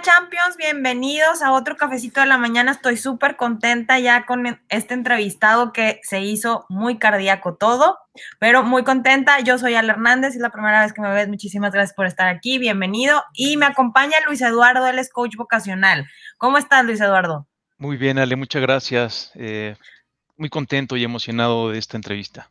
Champions, bienvenidos a otro cafecito de la mañana. Estoy súper contenta ya con este entrevistado que se hizo muy cardíaco todo, pero muy contenta. Yo soy Al Hernández, es la primera vez que me ves. Muchísimas gracias por estar aquí, bienvenido. Y me acompaña Luis Eduardo, él es coach vocacional. ¿Cómo estás, Luis Eduardo? Muy bien, Ale, muchas gracias. Eh, muy contento y emocionado de esta entrevista.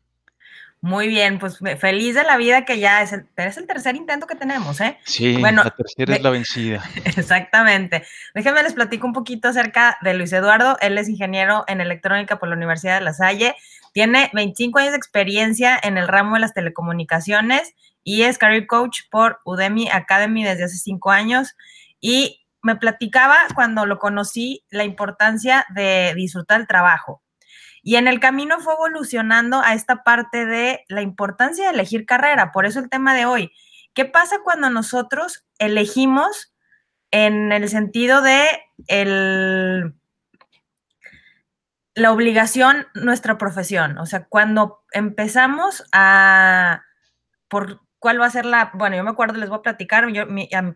Muy bien, pues feliz de la vida que ya es el, es el tercer intento que tenemos, ¿eh? Sí, bueno, la tercera es la vencida. Exactamente. Déjenme les platico un poquito acerca de Luis Eduardo. Él es ingeniero en electrónica por la Universidad de La Salle. Tiene 25 años de experiencia en el ramo de las telecomunicaciones y es career coach por Udemy Academy desde hace cinco años. Y me platicaba cuando lo conocí la importancia de disfrutar el trabajo y en el camino fue evolucionando a esta parte de la importancia de elegir carrera. Por eso el tema de hoy. ¿Qué pasa cuando nosotros elegimos en el sentido de el, la obligación, nuestra profesión? O sea, cuando empezamos a, por cuál va a ser la, bueno, yo me acuerdo, les voy a platicar,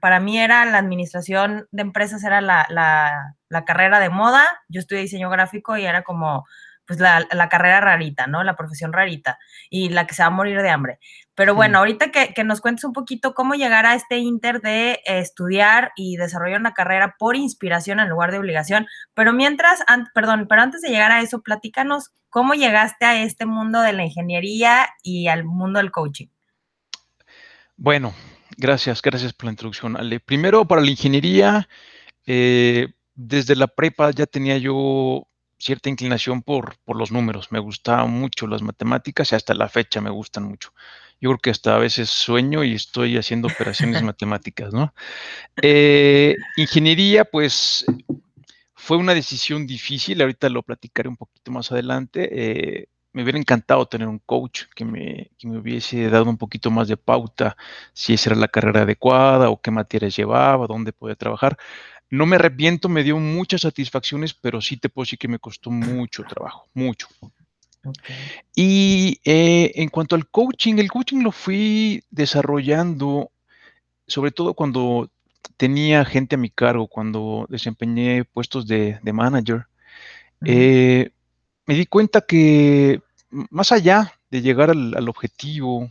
para mí era la administración de empresas, era la, la carrera de moda, yo estudié diseño gráfico y era como pues la, carrera rarita, ¿no? La profesión rarita y la que se va a morir de hambre. Pero bueno, ahorita que, nos cuentes un poquito cómo llegar a este inter de estudiar y desarrollar una carrera por inspiración en lugar de obligación. Pero mientras, perdón, pero antes de llegar a eso, platícanos cómo llegaste a este mundo de la ingeniería y al mundo del coaching. Bueno, gracias, gracias por la introducción, Ale. Primero, para la ingeniería, eh, desde la prepa ya tenía yo cierta inclinación por, por los números. Me gustaban mucho las matemáticas y hasta la fecha me gustan mucho. Yo creo que hasta a veces sueño y estoy haciendo operaciones matemáticas, ¿no? Eh, ingeniería, pues fue una decisión difícil, ahorita lo platicaré un poquito más adelante. Eh, me hubiera encantado tener un coach que me, que me, hubiese dado un poquito más de pauta, si esa era la carrera adecuada o qué materias llevaba, dónde podía trabajar. No me arrepiento, me dio muchas satisfacciones, pero sí te puedo decir que me costó mucho trabajo, mucho. Y eh, en cuanto al coaching, el coaching lo fui desarrollando, sobre todo cuando tenía gente a mi cargo, cuando desempeñé puestos de, manager. Eh, me di cuenta que más allá de llegar al, objetivo,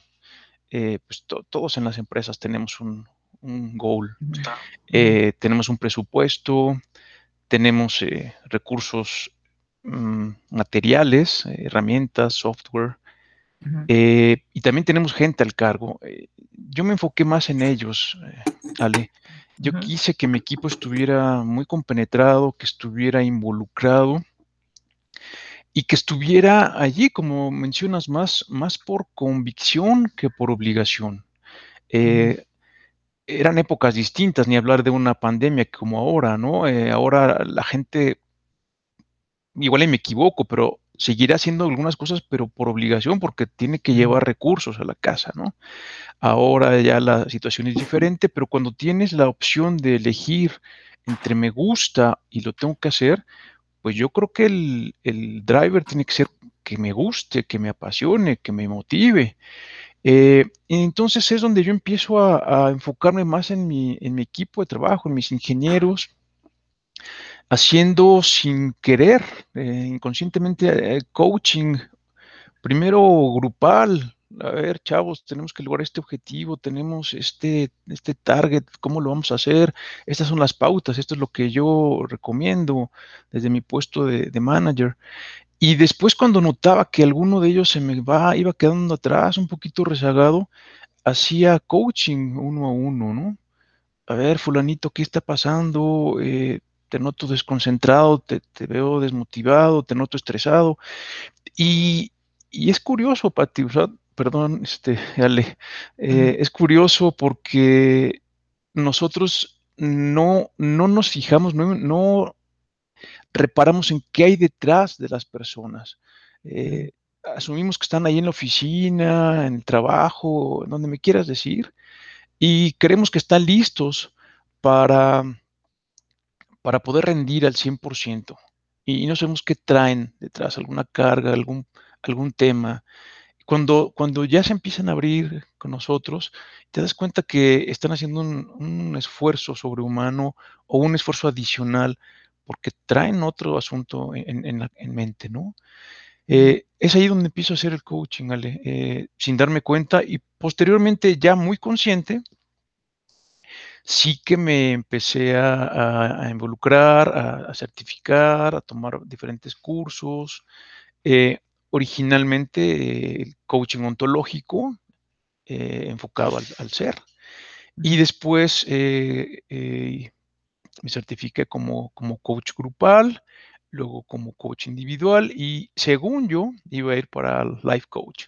eh, pues todos en las empresas tenemos un, un goal. Eh, tenemos un presupuesto, tenemos eh, recursos mm, materiales, herramientas, software, eh, y también tenemos gente al cargo. yo me enfoqué más en ellos, Ale. Yo quise que mi equipo estuviera muy compenetrado, que estuviera involucrado y que estuviera allí, como mencionas, más, más por convicción que por obligación eran épocas distintas, ni hablar de una pandemia como ahora, ¿no? Eh, ahora la gente, igual me equivoco, pero seguirá haciendo algunas cosas, pero por obligación, porque tiene que llevar recursos a la casa, ¿no? Ahora ya la situación es diferente, pero cuando tienes la opción de elegir entre me gusta y lo tengo que hacer, pues yo creo que el, el driver tiene que ser que me guste, que me apasione, que me motive. Eh, entonces es donde yo empiezo a, enfocarme más en mi, en mi, equipo de trabajo, en mis ingenieros, haciendo sin querer, eh, inconscientemente, eh, coaching, primero grupal. A ver, chavos, tenemos que lograr este objetivo, tenemos este, este target, ¿cómo lo vamos a hacer? Estas son las pautas, esto es lo que yo recomiendo desde mi puesto de, de manager. Y después cuando notaba que alguno de ellos se me va, iba quedando atrás, un poquito rezagado, hacía coaching uno a uno, ¿no? A ver, fulanito, ¿qué está pasando? Eh, te noto desconcentrado, te, veo desmotivado, te noto estresado. Y, es curioso, Pati, o sea, perdón, este, Ale, eh, es curioso porque nosotros no, no nos fijamos, no, no reparamos en qué hay detrás de las personas. Eh, asumimos que están ahí en la oficina, en el trabajo, donde me quieras decir, y creemos que están listos para, para poder rendir al 100%. Y no sabemos qué traen detrás, alguna carga, algún, algún tema. cuando, cuando ya se empiezan a abrir con nosotros, te das cuenta que están haciendo un, esfuerzo sobrehumano o un esfuerzo adicional porque traen otro asunto en, mente, ¿no? Eh, es ahí donde empiezo a hacer el coaching, Ale, eh, sin darme cuenta y posteriormente ya muy consciente, sí que me empecé a, involucrar, a, certificar, a tomar diferentes cursos. Eh, originalmente el coaching ontológico enfocado al, ser. Y después me certifiqué como, como coach grupal, luego como coach individual y según yo iba a ir para el life coach.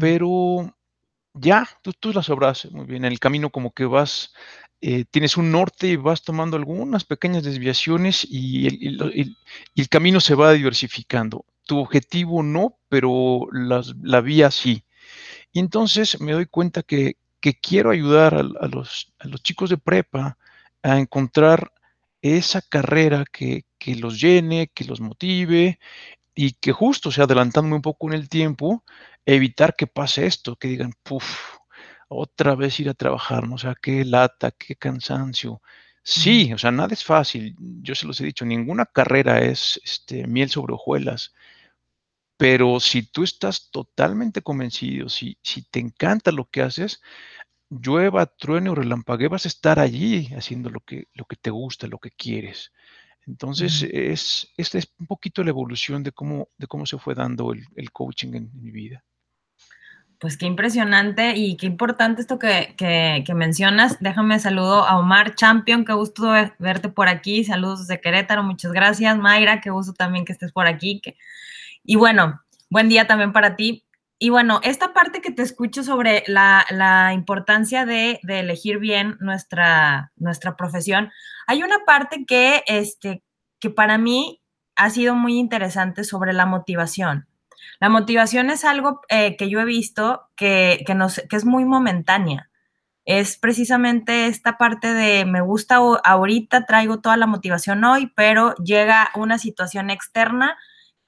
Pero ya, tú, tú la sabrás muy bien, en el camino como que vas eh, tienes un norte y vas tomando algunas pequeñas desviaciones y el, camino se va diversificando. Tu objetivo no, pero la vía sí. Y entonces me doy cuenta que, quiero ayudar a, los, chicos de prepa a encontrar esa carrera que, que los llene, que los motive y que justo, o sea, adelantándome un poco en el tiempo, evitar que pase esto, que digan, puff, otra vez ir a trabajar, ¿no? O sea, qué lata, qué cansancio. Sí, o sea, nada es fácil. Yo se los he dicho, ninguna carrera es este, miel sobre hojuelas. Pero si tú estás totalmente convencido, si, si te encanta lo que haces, llueva, truene o relampague, vas a estar allí haciendo lo que, lo que te gusta, lo que quieres. Entonces, es, esta es un poquito la evolución de cómo, de cómo se fue dando el, el coaching en mi vida. Pues qué impresionante y qué importante esto que, que, mencionas. Déjame saludo a Omar Champion, qué gusto verte por aquí. Saludos desde Querétaro, muchas gracias. Mayra, qué gusto también que estés por aquí. Y bueno, buen día también para ti. Y bueno, esta parte que te escucho sobre la, la importancia de, de, elegir bien nuestra, nuestra profesión, hay una parte que, este, que para mí ha sido muy interesante sobre la motivación. La motivación es algo eh, que yo he visto que, que, es muy momentánea. Es precisamente esta parte de me gusta ahorita, traigo toda la motivación hoy, pero llega una situación externa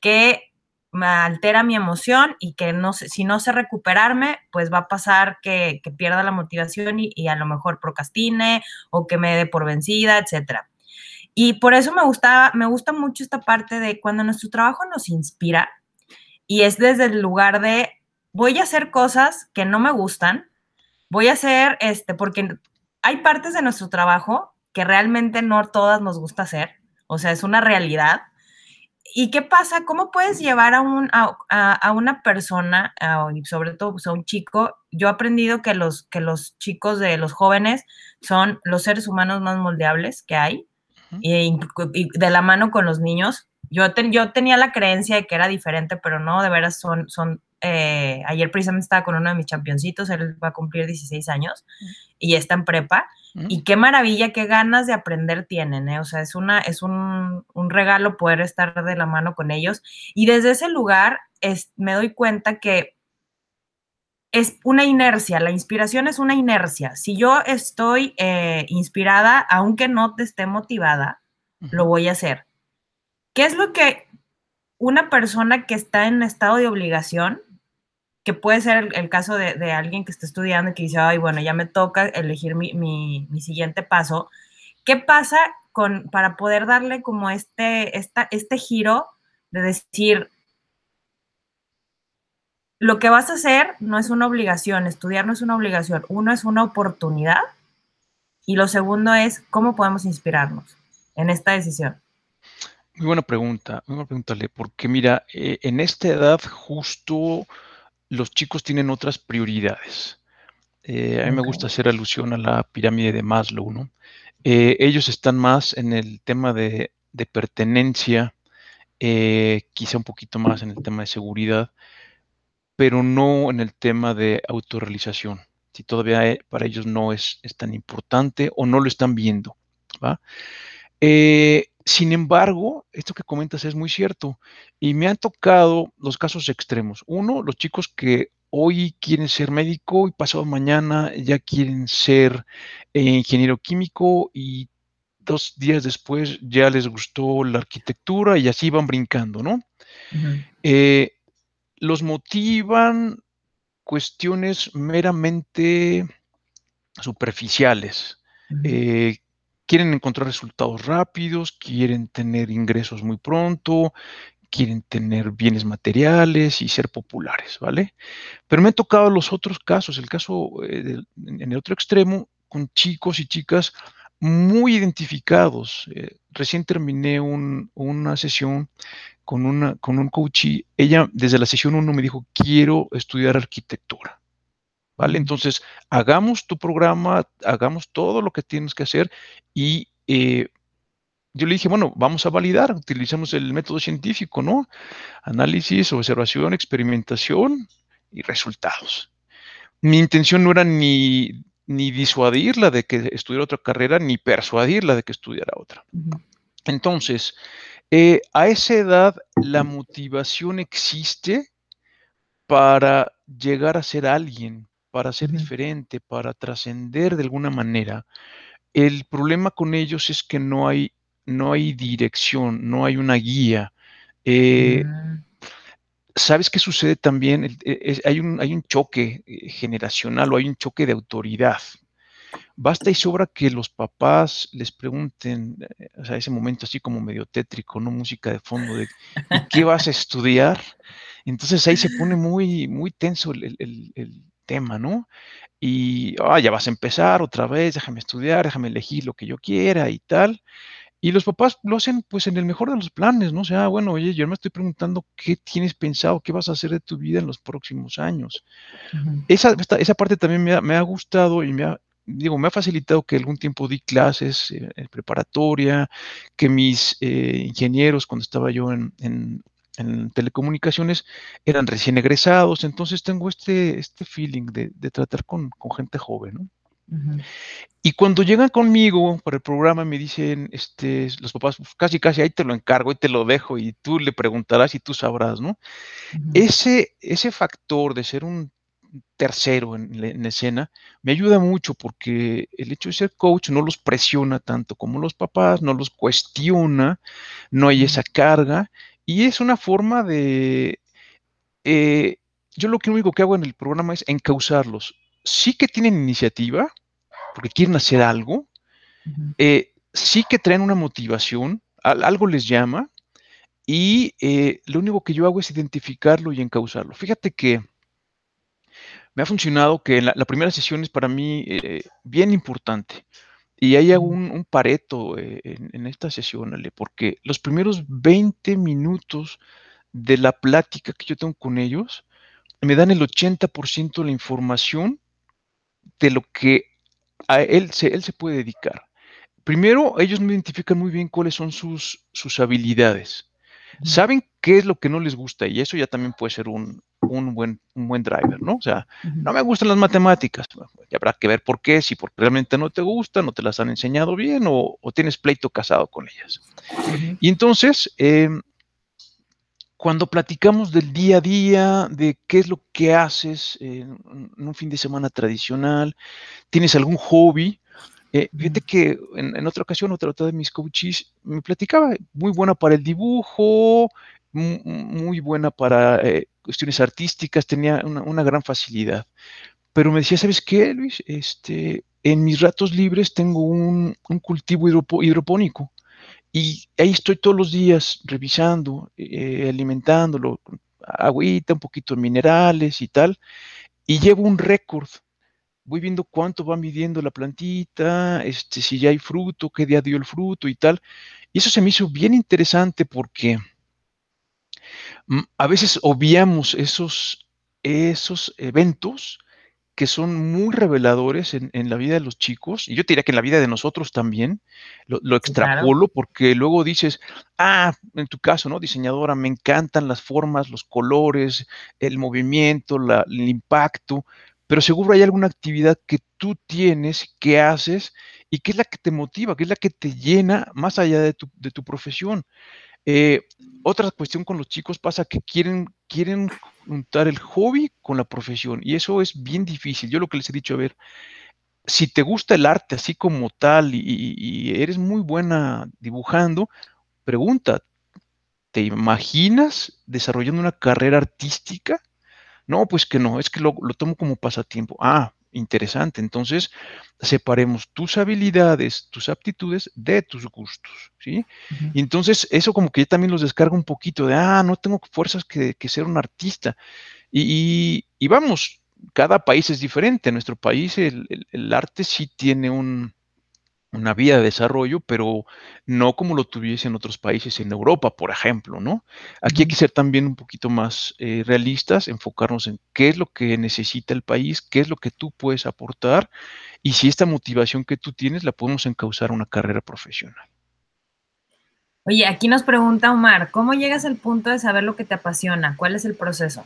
que me altera mi emoción y que no sé, si no sé recuperarme, pues va a pasar que, pierda la motivación y, a lo mejor procrastine o que me dé por vencida, etcétera. Y por eso me gusta, me gusta mucho esta parte de cuando nuestro trabajo nos inspira, y es desde el lugar de voy a hacer cosas que no me gustan, voy a hacer, este, porque hay partes de nuestro trabajo que realmente no todas nos gusta hacer, o sea, es una realidad. ¿Y qué pasa? ¿Cómo puedes llevar a, un, a, una persona, sobre todo pues, a un chico? Yo he aprendido que los, que los chicos de los jóvenes son los seres humanos más moldeables que hay, y de la mano con los niños, yo, yo tenía la creencia de que era diferente, pero no, de veras son, son eh, ayer precisamente estaba con uno de mis championcitos, él va a cumplir 16 años y está en prepa. Y qué maravilla, qué ganas de aprender tienen, ¿eh? O sea, es, una, es un, un, regalo poder estar de la mano con ellos. Y desde ese lugar es, me doy cuenta que es una inercia, la inspiración es una inercia. Si yo estoy eh, inspirada, aunque no te esté motivada, lo voy a hacer. ¿Qué es lo que una persona que está en estado de obligación, que puede ser el, caso de, alguien que está estudiando y que dice, ay, bueno, ya me toca elegir mi, siguiente paso, ¿qué pasa con, para poder darle como este, esta, este giro de decir, lo que vas a hacer no es una obligación, estudiar no es una obligación, uno es una oportunidad y lo segundo es cómo podemos inspirarnos en esta decisión. Muy buena pregunta, muy buena pregunta, porque mira, eh, en esta edad justo los chicos tienen otras prioridades. Eh, a mí me gusta hacer alusión a la pirámide de Maslow, ¿no? Eh, ellos están más en el tema de, pertenencia, quizá un poquito más en el tema de seguridad, pero no en el tema de autorrealización. Si todavía para ellos no es, es, tan importante o no lo están viendo, ¿va? Sin embargo, esto que comentas es muy cierto y me han tocado los casos extremos. Uno, los chicos que hoy quieren ser médico y pasado mañana ya quieren ser eh, ingeniero químico y dos días después ya les gustó la arquitectura y así van brincando, ¿no? Eh, los motivan cuestiones meramente superficiales. Eh, quieren encontrar resultados rápidos, quieren tener ingresos muy pronto, quieren tener bienes materiales y ser populares, ¿vale? Pero me han tocado los otros casos, el caso eh, en el otro extremo, con chicos y chicas muy identificados. Eh, recién terminé una sesión con, una, con un coach y ella desde la sesión 1 me dijo, quiero estudiar arquitectura. ¿Vale? Entonces, hagamos tu programa, hagamos todo lo que tienes que hacer y eh, yo le dije, bueno, vamos a validar, utilizamos el método científico, ¿no? Análisis, observación, experimentación y resultados. Mi intención no era ni, ni disuadirla de que estudiara otra carrera, ni persuadirla de que estudiara otra. Entonces, eh, a esa edad la motivación existe para llegar a ser alguien, para ser diferente, para trascender de alguna manera. El problema con ellos es que no hay no hay dirección, no hay una guía. Eh, mm. ¿Sabes qué sucede también? E, hay, un, hay un choque eh, generacional o hay un choque de autoridad. Basta y sobra que los papás les pregunten, eh, o sea, ese momento así como medio tétrico, ¿no? Música de fondo de ¿qué vas a estudiar? Entonces ahí se pone muy, muy tenso el, tema, ¿no? Y ah, ya vas a empezar otra vez, déjame estudiar, déjame elegir lo que yo quiera y tal. Y los papás lo hacen pues en el mejor de los planes, ¿no? O sea, bueno, oye, yo me estoy preguntando qué tienes pensado, qué vas a hacer de tu vida en los próximos años. esa, esa, parte también me ha, gustado y me ha, digo, me ha facilitado que algún tiempo di clases eh, en preparatoria, que mis eh, ingenieros cuando estaba yo en, en, telecomunicaciones eran recién egresados, entonces tengo este, este feeling de, de tratar con, con gente joven, ¿no? Y cuando llegan conmigo para el programa me dicen, este, los papás, casi, casi ahí te lo encargo y te lo dejo y tú le preguntarás y tú sabrás, ¿no? ese, ese factor de ser un tercero en, la escena me ayuda mucho porque el hecho de ser coach no los presiona tanto como los papás, no los cuestiona, no hay esa carga y es una forma de... Eh, yo lo que único que hago en el programa es encauzarlos sí que tienen iniciativa, porque quieren hacer algo, eh, sí que traen una motivación, algo les llama, y eh, lo único que yo hago es identificarlo y encauzarlo. Fíjate que me ha funcionado que la, primera sesión es para mí eh, bien importante. Y hago un, pareto en, en, esta sesión, Ale, porque los primeros 20 minutos de la plática que yo tengo con ellos me dan el 80% de la información de lo que a él se, él se puede dedicar. Primero, ellos no identifican muy bien cuáles son sus, sus habilidades. Saben qué es lo que no les gusta y eso ya también puede ser un, buen, un buen driver, ¿no? O sea, no me gustan las matemáticas. Y habrá que ver por qué, si porque realmente no te gustan, no te las han enseñado bien o, tienes pleito casado con ellas. Y entonces, em, cuando platicamos del día a día, de qué es lo que haces en un fin de semana tradicional, tienes algún hobby, eh, fíjate que en, otra ocasión, otra de mis coaches me platicaba, muy buena para el dibujo, muy, buena para eh, cuestiones artísticas, tenía una, gran facilidad. Pero me decía, ¿sabes qué, Luis? Este, en mis ratos libres tengo un, cultivo hidropónico. Y ahí estoy todos los días revisando, eh, alimentándolo, agüita, un poquito minerales y tal, y llevo un récord. Voy viendo cuánto va midiendo la plantita, este, si ya hay fruto, qué día dio el fruto y tal. Y eso se me hizo bien interesante porque a veces obviamos esos, esos eventos que son muy reveladores en, la vida de los chicos, y yo te diría que en la vida de nosotros también, lo, extrapolo porque luego dices, ah, en tu caso, ¿no? Diseñadora, me encantan las formas, los colores, el movimiento, el impacto, pero seguro hay alguna actividad que tú tienes, que haces, y que es la que te motiva, que es la que te llena más allá de tu, de tu profesión. Eh, otra cuestión con los chicos pasa que quieren, quieren juntar el hobby con la profesión y eso es bien difícil. Yo lo que les he dicho, a ver, si te gusta el arte así como tal y, eres muy buena dibujando, pregunta, ¿te imaginas desarrollando una carrera artística? No, pues que no, es que lo, lo tomo como pasatiempo. Ah, interesante. Entonces, separemos tus habilidades, tus aptitudes de tus gustos, ¿sí? Y entonces, eso como que también los descarga un poquito de, ah, no tengo fuerzas que, ser un artista. Y, vamos, cada país es diferente. En nuestro país el arte sí tiene un, una vía de desarrollo, pero no como lo tuviese en otros países, en Europa, por ejemplo, ¿no? Aquí hay que ser también un poquito más eh, realistas, enfocarnos en qué es lo que necesita el país, qué es lo que tú puedes aportar y si esta motivación que tú tienes la podemos encauzar a una carrera profesional. Oye, aquí nos pregunta Omar, ¿cómo llegas al punto de saber lo que te apasiona? ¿Cuál es el proceso?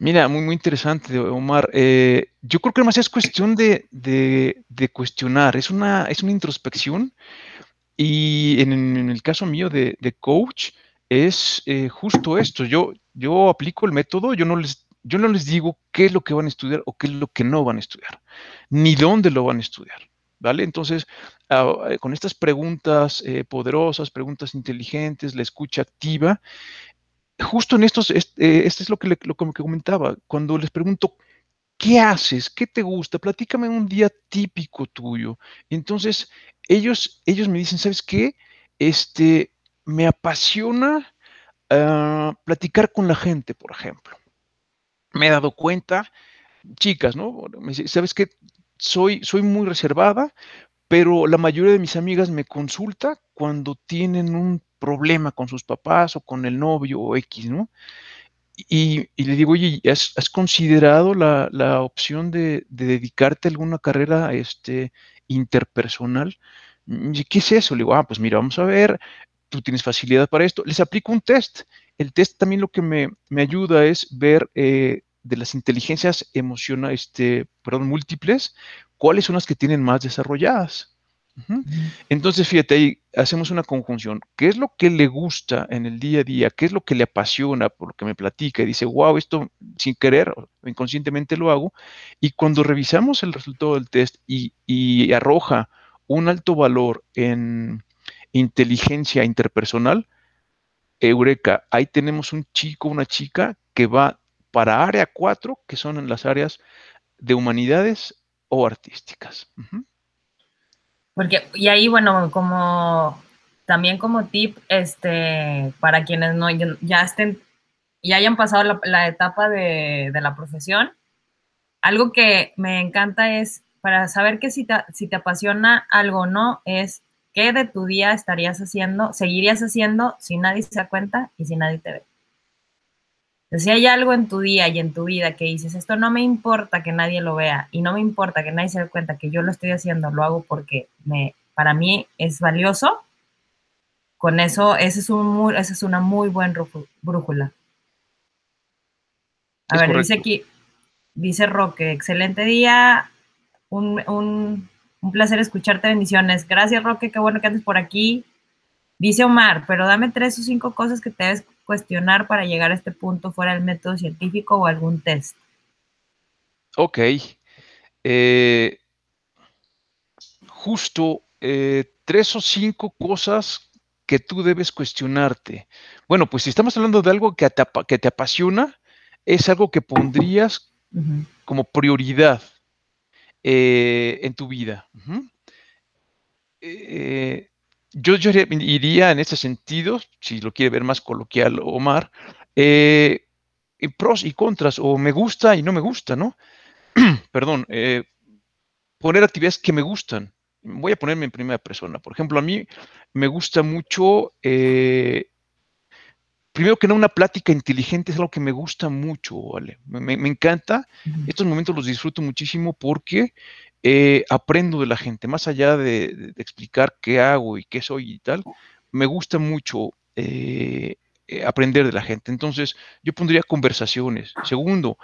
Mira, muy, muy interesante, Omar. Eh, yo creo que además es cuestión de, cuestionar, es una, es una introspección y en, el caso mío de, coach es eh, justo esto. Yo, yo aplico el método, yo no, les, yo no les digo qué es lo que van a estudiar o qué es lo que no van a estudiar, ni dónde lo van a estudiar. ¿Vale? Entonces, ah, con estas preguntas eh, poderosas, preguntas inteligentes, la escucha activa, justo en estos, este, es lo que, lo, que comentaba, cuando les pregunto, ¿qué haces? ¿Qué te gusta? Platícame un día típico tuyo. Entonces, ellos, ellos me dicen, ¿sabes qué? Este, me apasiona ah, platicar con la gente, por ejemplo. Me he dado cuenta, chicas, ¿no? ¿Sabes qué? Soy, soy muy reservada, pero la mayoría de mis amigas me consulta cuando tienen un problema con sus papás o con el novio o X, ¿no? Y, le digo, oye, ¿has, considerado la, opción de, dedicarte a alguna carrera este, interpersonal? ¿Y ¿Qué es eso? Le digo, ah, pues mira, vamos a ver, tú tienes facilidad para esto. Les aplico un test. El test también lo que me, ayuda es ver eh, de las inteligencias emocionales, este, perdón, múltiples, cuáles son las que tienen más desarrolladas. Entonces, fíjate, ahí hacemos una conjunción. ¿Qué es lo que le gusta en el día a día? ¿Qué es lo que le apasiona por lo que me platica? Y dice, wow, esto sin querer inconscientemente lo hago. Y cuando revisamos el resultado del test y, arroja un alto valor en inteligencia interpersonal, Eureka, ahí tenemos un chico, una chica que va para área 4, que son en las áreas de humanidades o artísticas. Porque, y ahí, bueno, como también como tip, este, para quienes no ya estén, ya hayan pasado la, etapa de, la profesión, algo que me encanta es, para saber que si te, si te apasiona algo o no, es qué de tu día estarías haciendo, seguirías haciendo si nadie se da cuenta y si nadie te ve. Si hay algo en tu día y en tu vida que dices, esto no me importa que nadie lo vea y no me importa que nadie se dé cuenta que yo lo estoy haciendo, lo hago porque me, para mí es valioso, con eso, ese es, un esa es una muy buena brújula. A ver, dice aquí, dice Roque, excelente día, un, un placer escucharte, bendiciones. Gracias Roque, qué bueno que andes por aquí. Dice Omar, pero dame tres o cinco cosas que te debes cuestionar para llegar a este punto fuera del método científico o algún test? Ok. Eh, justo eh, tres o cinco cosas que tú debes cuestionarte. Bueno, pues si estamos hablando de algo que te, que te apasiona, es algo que pondrías como prioridad eh, en tu vida. Yo, iría en ese sentido, si lo quiere ver más coloquial Omar, eh, pros y contras, o me gusta y no me gusta, ¿no? Perdón, eh, poner actividades que me gustan. Voy a ponerme en primera persona. Por ejemplo, a mí me gusta mucho, eh, primero que nada, una plática inteligente es algo que me gusta mucho, ¿vale? Me, encanta. Estos momentos los disfruto muchísimo porque eh, aprendo de la gente, más allá de, explicar qué hago y qué soy y tal, me gusta mucho eh, eh, aprender de la gente. Entonces, yo pondría conversaciones. Segundo,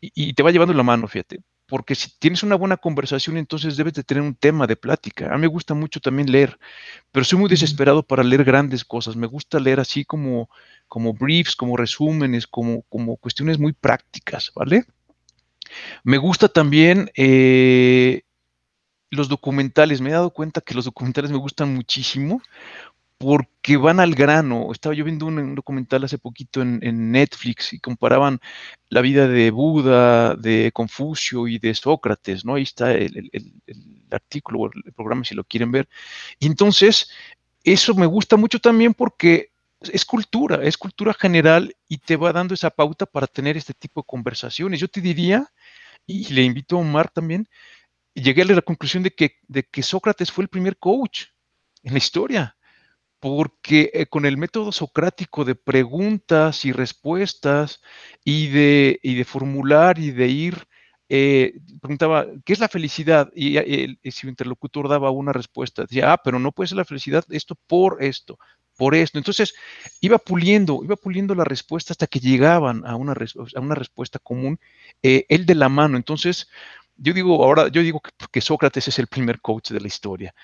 y, te va llevando la mano, fíjate, porque si tienes una buena conversación, entonces debes de tener un tema de plática. A mí me gusta mucho también leer, pero soy muy desesperado para leer grandes cosas. Me gusta leer así como, como briefs, como resúmenes, como, como cuestiones muy prácticas, ¿vale? Me gusta también eh, los documentales. Me he dado cuenta que los documentales me gustan muchísimo porque van al grano. Estaba yo viendo un, documental hace poquito en, Netflix y comparaban la vida de Buda, de Confucio y de Sócrates, ¿no? Ahí está el, artículo o el programa si lo quieren ver. Y entonces, eso me gusta mucho también porque es cultura, es cultura general y te va dando esa pauta para tener este tipo de conversaciones. Yo te diría, y le invito a Omar también, llegué a la conclusión de que, de que Sócrates fue el primer coach en la historia porque eh, con el método socrático de preguntas y respuestas y de, de formular y de ir, eh, preguntaba, ¿qué es la felicidad? Y, el, su interlocutor daba una respuesta, decía, ah, pero no puede ser la felicidad esto por esto, por esto. Entonces, iba puliendo, iba puliendo la respuesta hasta que llegaban a una, a una respuesta común, eh, él de la mano. Entonces, yo digo ahora, yo digo que, Sócrates es el primer coach de la historia.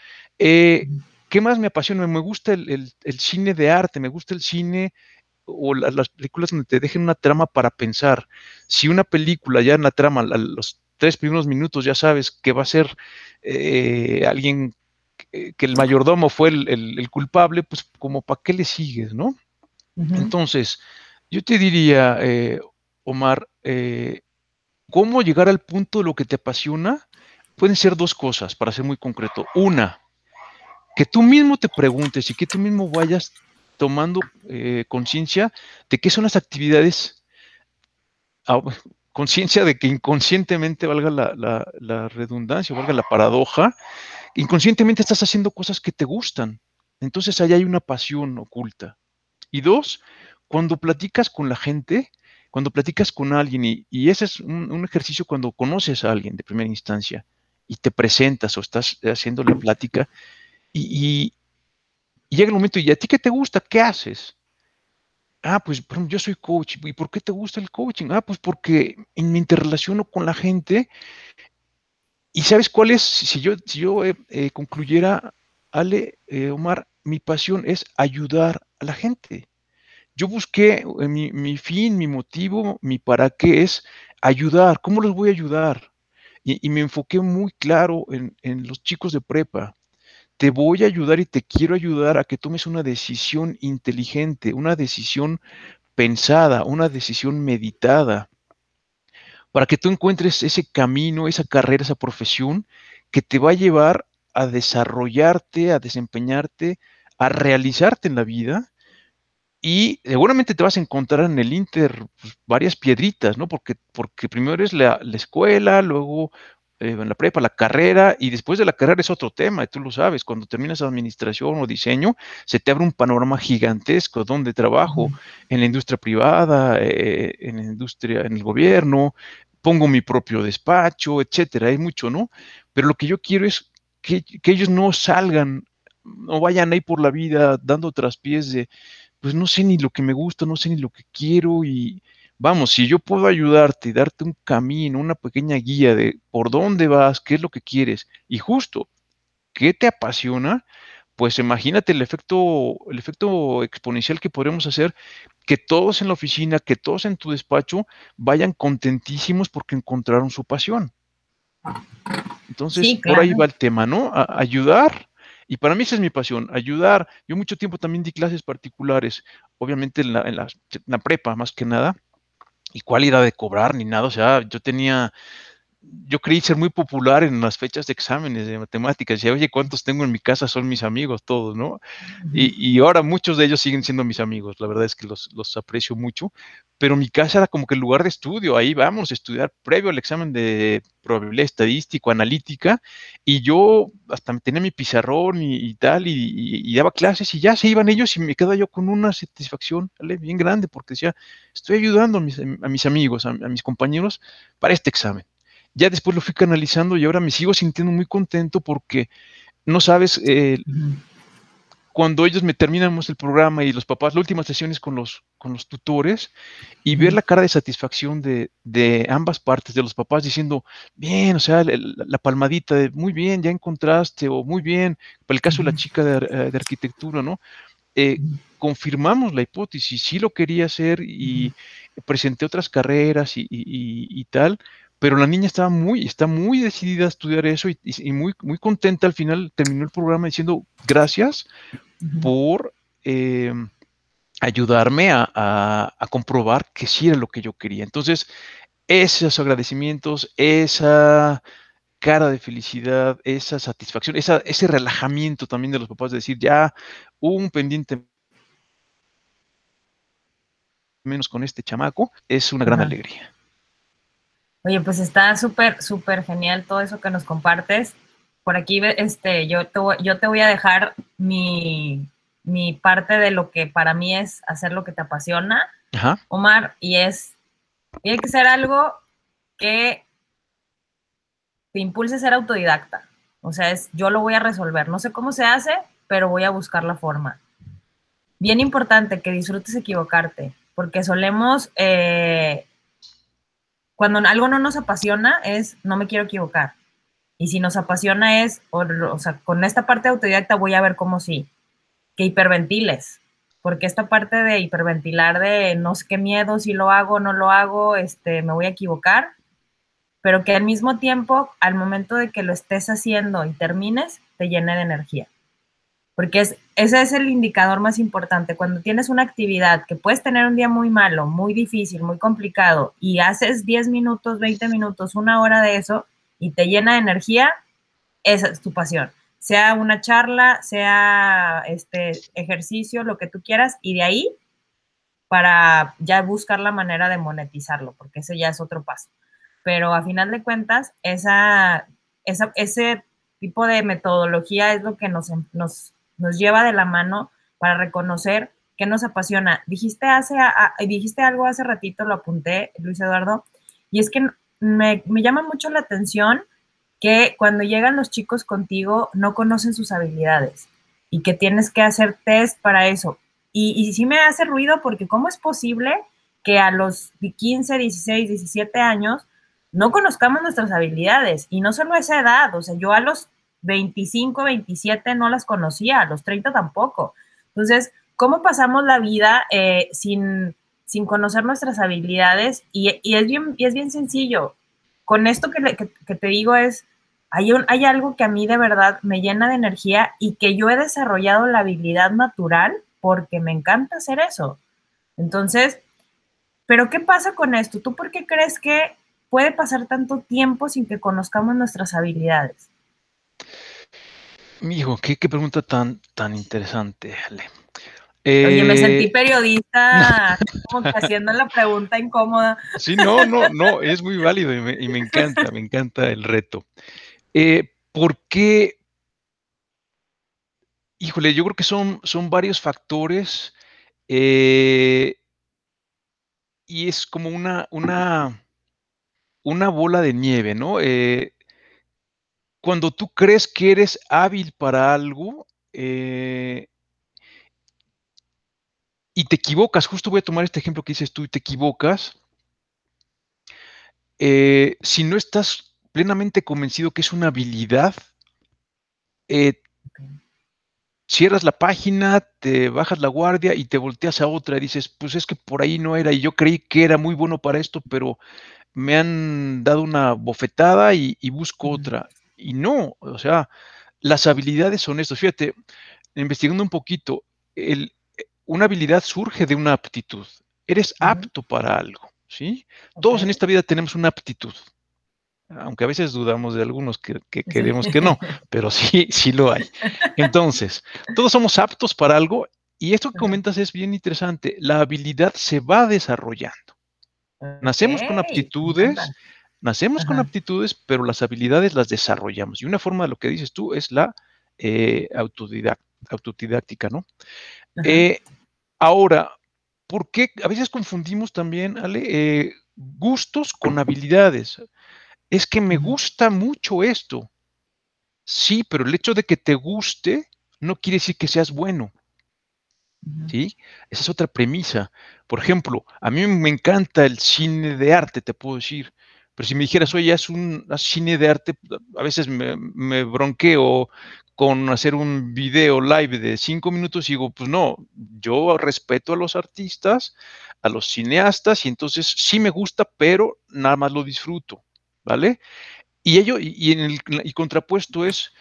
¿Qué más me apasiona? Me gusta el, cine de arte, me gusta el cine o las películas donde te dejen una trama para pensar. Si una película ya en la trama, los tres primeros minutos ya sabes que va a ser eh, alguien que, el mayordomo fue el, culpable, pues como para qué le sigues, ¿no? Entonces, yo te diría, eh, Omar, eh, ¿cómo llegar al punto de lo que te apasiona? Pueden ser dos cosas, para ser muy concreto. Una, que tú mismo te preguntes y que tú mismo vayas tomando eh, conciencia de qué son las actividades, ah, conciencia de que inconscientemente valga la, la, redundancia, valga la paradoja, inconscientemente estás haciendo cosas que te gustan. Entonces ahí hay una pasión oculta. Y dos, cuando platicas con la gente, cuando platicas con alguien, y, ese es un, un, ejercicio cuando conoces a alguien de primera instancia y te presentas o estás haciendo la plática, y, llega el momento, ¿y a ti qué te gusta? ¿Qué haces? Ah, pues yo soy coach. ¿Y por qué te gusta el coaching? Ah, pues porque me interrelaciono con la gente. ¿Y sabes cuál es? Si yo, si yo eh, eh, concluyera, Ale, eh, Omar, mi pasión es ayudar a la gente. Yo busqué mi, fin, mi motivo, mi para qué es ayudar. ¿Cómo los voy a ayudar? Y, me enfoqué muy claro en los chicos de prepa te voy a ayudar y te quiero ayudar a que tomes una decisión inteligente, una decisión pensada, una decisión meditada, para que tú encuentres ese camino, esa carrera, esa profesión que te va a llevar a desarrollarte, a desempeñarte, a realizarte en la vida. Y seguramente te vas a encontrar en el Inter pues, varias piedritas, ¿no? Porque, porque primero es la escuela, luego eh, en la prepa, la carrera, y después de la carrera es otro tema, y tú lo sabes, cuando terminas administración o diseño, se te abre un panorama gigantesco, donde trabajo en la industria privada, eh, en la industria, en el gobierno, pongo mi propio despacho, etcétera, hay mucho, ¿no? Pero lo que yo quiero es que, que ellos no salgan, no vayan ahí por la vida dando traspiés de, pues no sé ni lo que me gusta, no sé ni lo que quiero, y, vamos, si yo puedo ayudarte y darte un camino, una pequeña guía de por dónde vas, qué es lo que quieres y justo qué te apasiona, pues imagínate el efecto, el efecto exponencial que podremos hacer, que todos en la oficina, que todos en tu despacho vayan contentísimos porque encontraron su pasión. Entonces, por ahí va el tema, ¿no? ayudar. Y para mí esa es mi pasión, ayudar. Yo mucho tiempo también di clases particulares, obviamente en la, en la prepa más que nada, y cuál era de cobrar ni nada. O sea, yo tenía, yo creí ser muy popular en las fechas de exámenes de matemáticas. Decía, oye, ¿cuántos tengo en mi casa? Son mis amigos todos, ¿no? y, y, ahora muchos de ellos siguen siendo mis amigos. La verdad es que los, los, aprecio mucho. Pero mi casa era como que el lugar de estudio. Ahí vamos a estudiar previo al examen de probabilidad estadístico, analítica. Y yo hasta tenía mi pizarrón y, tal, y, daba clases y ya se iban ellos y me quedaba yo con una satisfacción bien grande porque decía, estoy ayudando a mis, a mis amigos, a, a mis compañeros para este examen ya después lo fui canalizando y ahora me sigo sintiendo muy contento porque no sabes, eh, cuando ellos me terminamos el programa y los papás, las últimas sesiones con los, con los tutores, y ver la cara de satisfacción de, ambas partes, de los papás diciendo, bien, o sea, la, palmadita de, muy bien, ya encontraste, o muy bien, para el caso de la chica de, eh, arquitectura, ¿no? Eh, confirmamos la hipótesis, sí lo quería hacer y presenté otras carreras y tal, pero la niña estaba muy, está muy decidida a estudiar eso y, muy, muy contenta al final terminó el programa diciendo gracias por em, ayudarme a, comprobar que sí era lo que yo quería. Entonces, esos agradecimientos, esa cara de felicidad, esa satisfacción, ese relajamiento también de los papás de decir, ya un pendiente menos con este chamaco, es una gran alegría. Oye, pues está súper, súper genial todo eso que nos compartes. Por aquí, este, yo te, yo te voy a dejar mi, mi parte de lo que para mí es hacer lo que te apasiona, Omar, y es, tiene que ser algo que te impulse a ser autodidacta. O sea, es yo lo voy a resolver. No sé cómo se hace, pero voy a buscar la forma. Bien importante que disfrutes equivocarte, porque solemos, eh, cuando algo no nos apasiona, es no me quiero equivocar. Y si nos apasiona es, o, o sea, con esta parte autodidacta voy a ver cómo sí que hiperventiles, porque esta parte de hiperventilar de no sé qué miedo, si lo hago no lo hago, este, me voy a equivocar, pero que al mismo tiempo, al momento de que lo estés haciendo y termines, te llene de energía. Porque es, ese es el indicador más importante. Cuando tienes una actividad que puedes tener un día muy malo, muy difícil, muy complicado, y haces 10 minutos, 20 minutos, una hora de eso, y te llena de energía, esa es tu pasión sea una charla, sea este ejercicio, lo que tú quieras, y de ahí para ya buscar la manera de monetizarlo, porque ese ya es otro paso. Pero a final de cuentas, esa, ese tipo de metodología es lo que nos, nos, nos lleva de la mano para reconocer qué nos apasiona. Dijiste, hace, dijiste algo hace ratito, lo apunté, Luis Eduardo, y es que me, me llama mucho la atención que cuando llegan los chicos contigo no conocen sus habilidades y que tienes que hacer test para eso. Y, y sí me hace ruido porque ¿cómo es posible que a los 15, 16, 17 años no conozcamos nuestras habilidades? Y no solo esa edad, o sea, yo a los 25, 27 no las conocía, los 30 tampoco. Entonces, ¿cómo pasamos la vida eh, sin, sin conocer nuestras habilidades? Y, y, es bien, y es bien sencillo. Con esto que, que te digo es, hay, algo que a mí de verdad me llena de energía y que yo he desarrollado la habilidad natural porque me encanta hacer eso. Entonces, pero ¿qué pasa con esto? ¿Tú por qué crees que puede pasar tanto tiempo sin que conozcamos nuestras habilidades? Mijo, qué, qué pregunta tan, tan interesante, Ale. Oye, me sentí eh, periodista, como que haciendo la pregunta incómoda. Sí, no, no, no, es muy válido y me encanta, me encanta el reto. Eh, ¿Por qué? Híjole, yo creo que son, son varios factores eh, y es como una, una, una bola de nieve, ¿no? Eh, cuando tú crees que eres hábil para algo y te equivocas, justo voy a tomar este ejemplo que dices tú y te equivocas, si no estás plenamente convencido que es una habilidad, eh, cierras la página, te bajas la guardia y te volteas a otra y dices, pues es que por ahí no era y yo creí que era muy bueno para esto, pero me han dado una bofetada y, busco otra. Y no, o sea, las habilidades son esto. Fíjate, investigando un poquito, el, una habilidad surge de una aptitud. Eres apto para algo, ¿sí? Todos en esta vida tenemos una aptitud aunque a veces dudamos de algunos que, queremos que no, pero sí, sí lo hay. Entonces, todos somos aptos para algo y esto que comentas es bien interesante. La habilidad se va desarrollando. Nacemos con aptitudes, nacemos con aptitudes, pero las habilidades las desarrollamos. Y una forma de lo que dices tú es la eh, autodidáctica, ¿no? Eh, ahora, ¿por qué a veces confundimos también, Ale, eh, gustos con habilidades? es que me gusta mucho esto. Sí, pero el hecho de que te guste no quiere decir que seas bueno. ¿Sí? Esa es otra premisa. Por ejemplo, a mí me encanta el cine de arte, te puedo decir. Pero si me dijeras, oye, es un cine de arte, a veces me, me, bronqueo con hacer un video live de cinco minutos y digo, pues no, yo respeto a los artistas, a los cineastas, y entonces sí me gusta, pero nada más lo disfruto. ¿vale? Y ello, y, en el y contrapuesto es,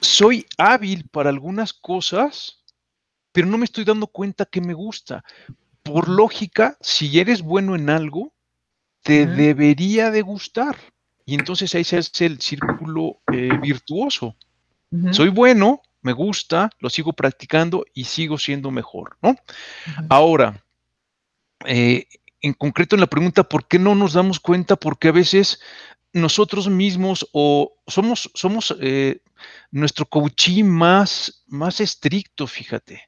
soy hábil para algunas cosas, pero no me estoy dando cuenta que me gusta. Por lógica, si eres bueno en algo, te debería de gustar. Y entonces ahí se hace el círculo eh, virtuoso. Soy bueno, me gusta, lo sigo practicando y sigo siendo mejor, ¿no? Ahora, eh, en concreto en la pregunta, ¿por qué no nos damos cuenta? Porque a veces nosotros mismos o somos, somos eh, nuestro coaching más, más estricto, fíjate.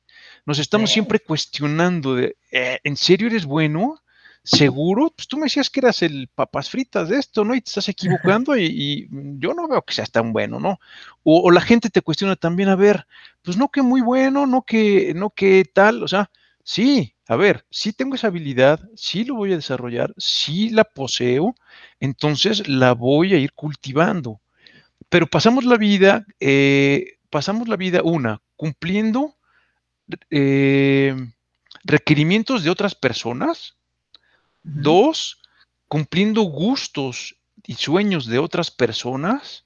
Nos estamos siempre cuestionando de, ¿en serio eres bueno? Seguro, pues tú me decías que eras el papas fritas de esto, ¿no? Y te estás equivocando y, yo no veo que seas tan bueno, ¿no? O, la gente te cuestiona también, a ver, pues no que muy bueno, no que, no que tal, o sea, sí, a ver, sí tengo esa habilidad, sí lo voy a desarrollar, sí la poseo, entonces la voy a ir cultivando. Pero pasamos la vida, eh, pasamos la vida, una, cumpliendo eh, requerimientos de otras personas, Dos, cumpliendo gustos y sueños de otras personas.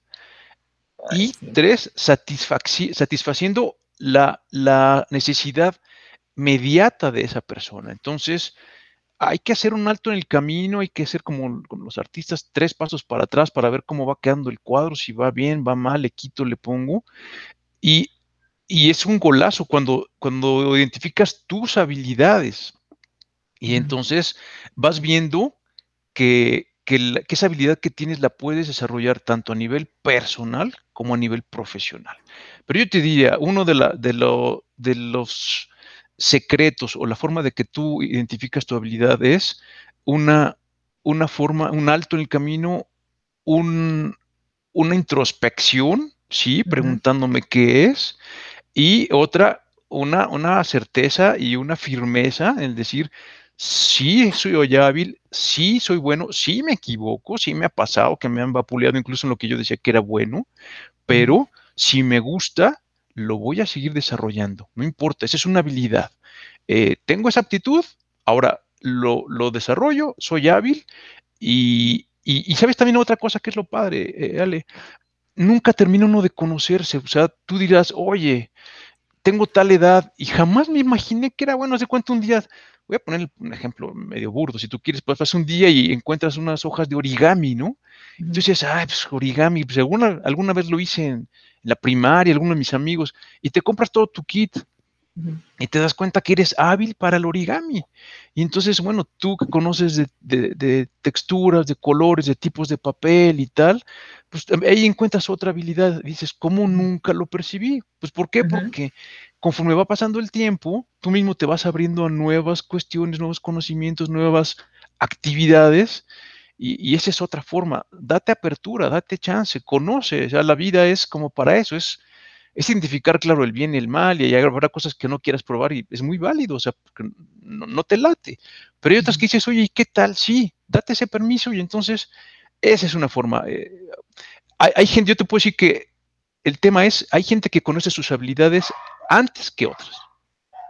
y tres, satisfaciendo la, la necesidad mediata de esa persona. Entonces, hay que hacer un alto en el camino, hay que hacer como, los artistas, tres pasos para atrás para ver cómo va quedando el cuadro, si va bien, va mal, le quito, le pongo. Y, y es un golazo cuando, cuando identificas tus habilidades. Y entonces vas viendo que, esa habilidad que tienes la puedes desarrollar tanto a nivel personal como a nivel profesional. Pero yo te diría, uno de, la, de, de los secretos o la forma de que tú identificas tu habilidad es una, una forma, un alto en el camino, una introspección, ¿sí? Preguntándome qué es. Y otra, una, una certeza y una firmeza en decir, sí soy hábil, sí soy bueno, sí me equivoco, sí me ha pasado que me han vapuleado incluso en lo que yo decía que era bueno, pero si me gusta, lo voy a seguir desarrollando, no importa, esa es una habilidad. Eh, tengo esa aptitud, ahora lo, desarrollo, soy hábil y, sabes también otra cosa que es lo padre, eh, Ale, nunca termina uno de conocerse, o sea, tú dirás, oye, tengo tal edad y jamás me imaginé que era bueno, hace cuánto un día voy a poner un ejemplo medio burdo, si tú quieres, pues pasar un día y encuentras unas hojas de origami, ¿no? Entonces ah, pues origami, pues alguna, alguna vez lo hice en, la primaria, alguno de mis amigos, y te compras todo tu kit. Y te das cuenta que eres hábil para el origami. Y entonces, bueno, tú que conoces de, texturas, de colores, de tipos de papel y tal, pues ahí encuentras otra habilidad. Dices, ¿cómo nunca lo percibí? Pues ¿por qué? Porque conforme va pasando el tiempo, tú mismo te vas abriendo a nuevas cuestiones, nuevos conocimientos, nuevas actividades. Y, esa es otra forma. Date apertura, date chance, conoce. O sea, la vida es como para eso, es, es identificar, claro, el bien y el mal, y habrá cosas que no quieras probar y es muy válido, o sea, porque no, te late. Pero hay otras que dices, oye, ¿y qué tal? Sí, date ese permiso y entonces esa es una forma. Eh, hay, hay gente, yo te puedo decir que el tema es, hay gente que conoce sus habilidades antes que otras.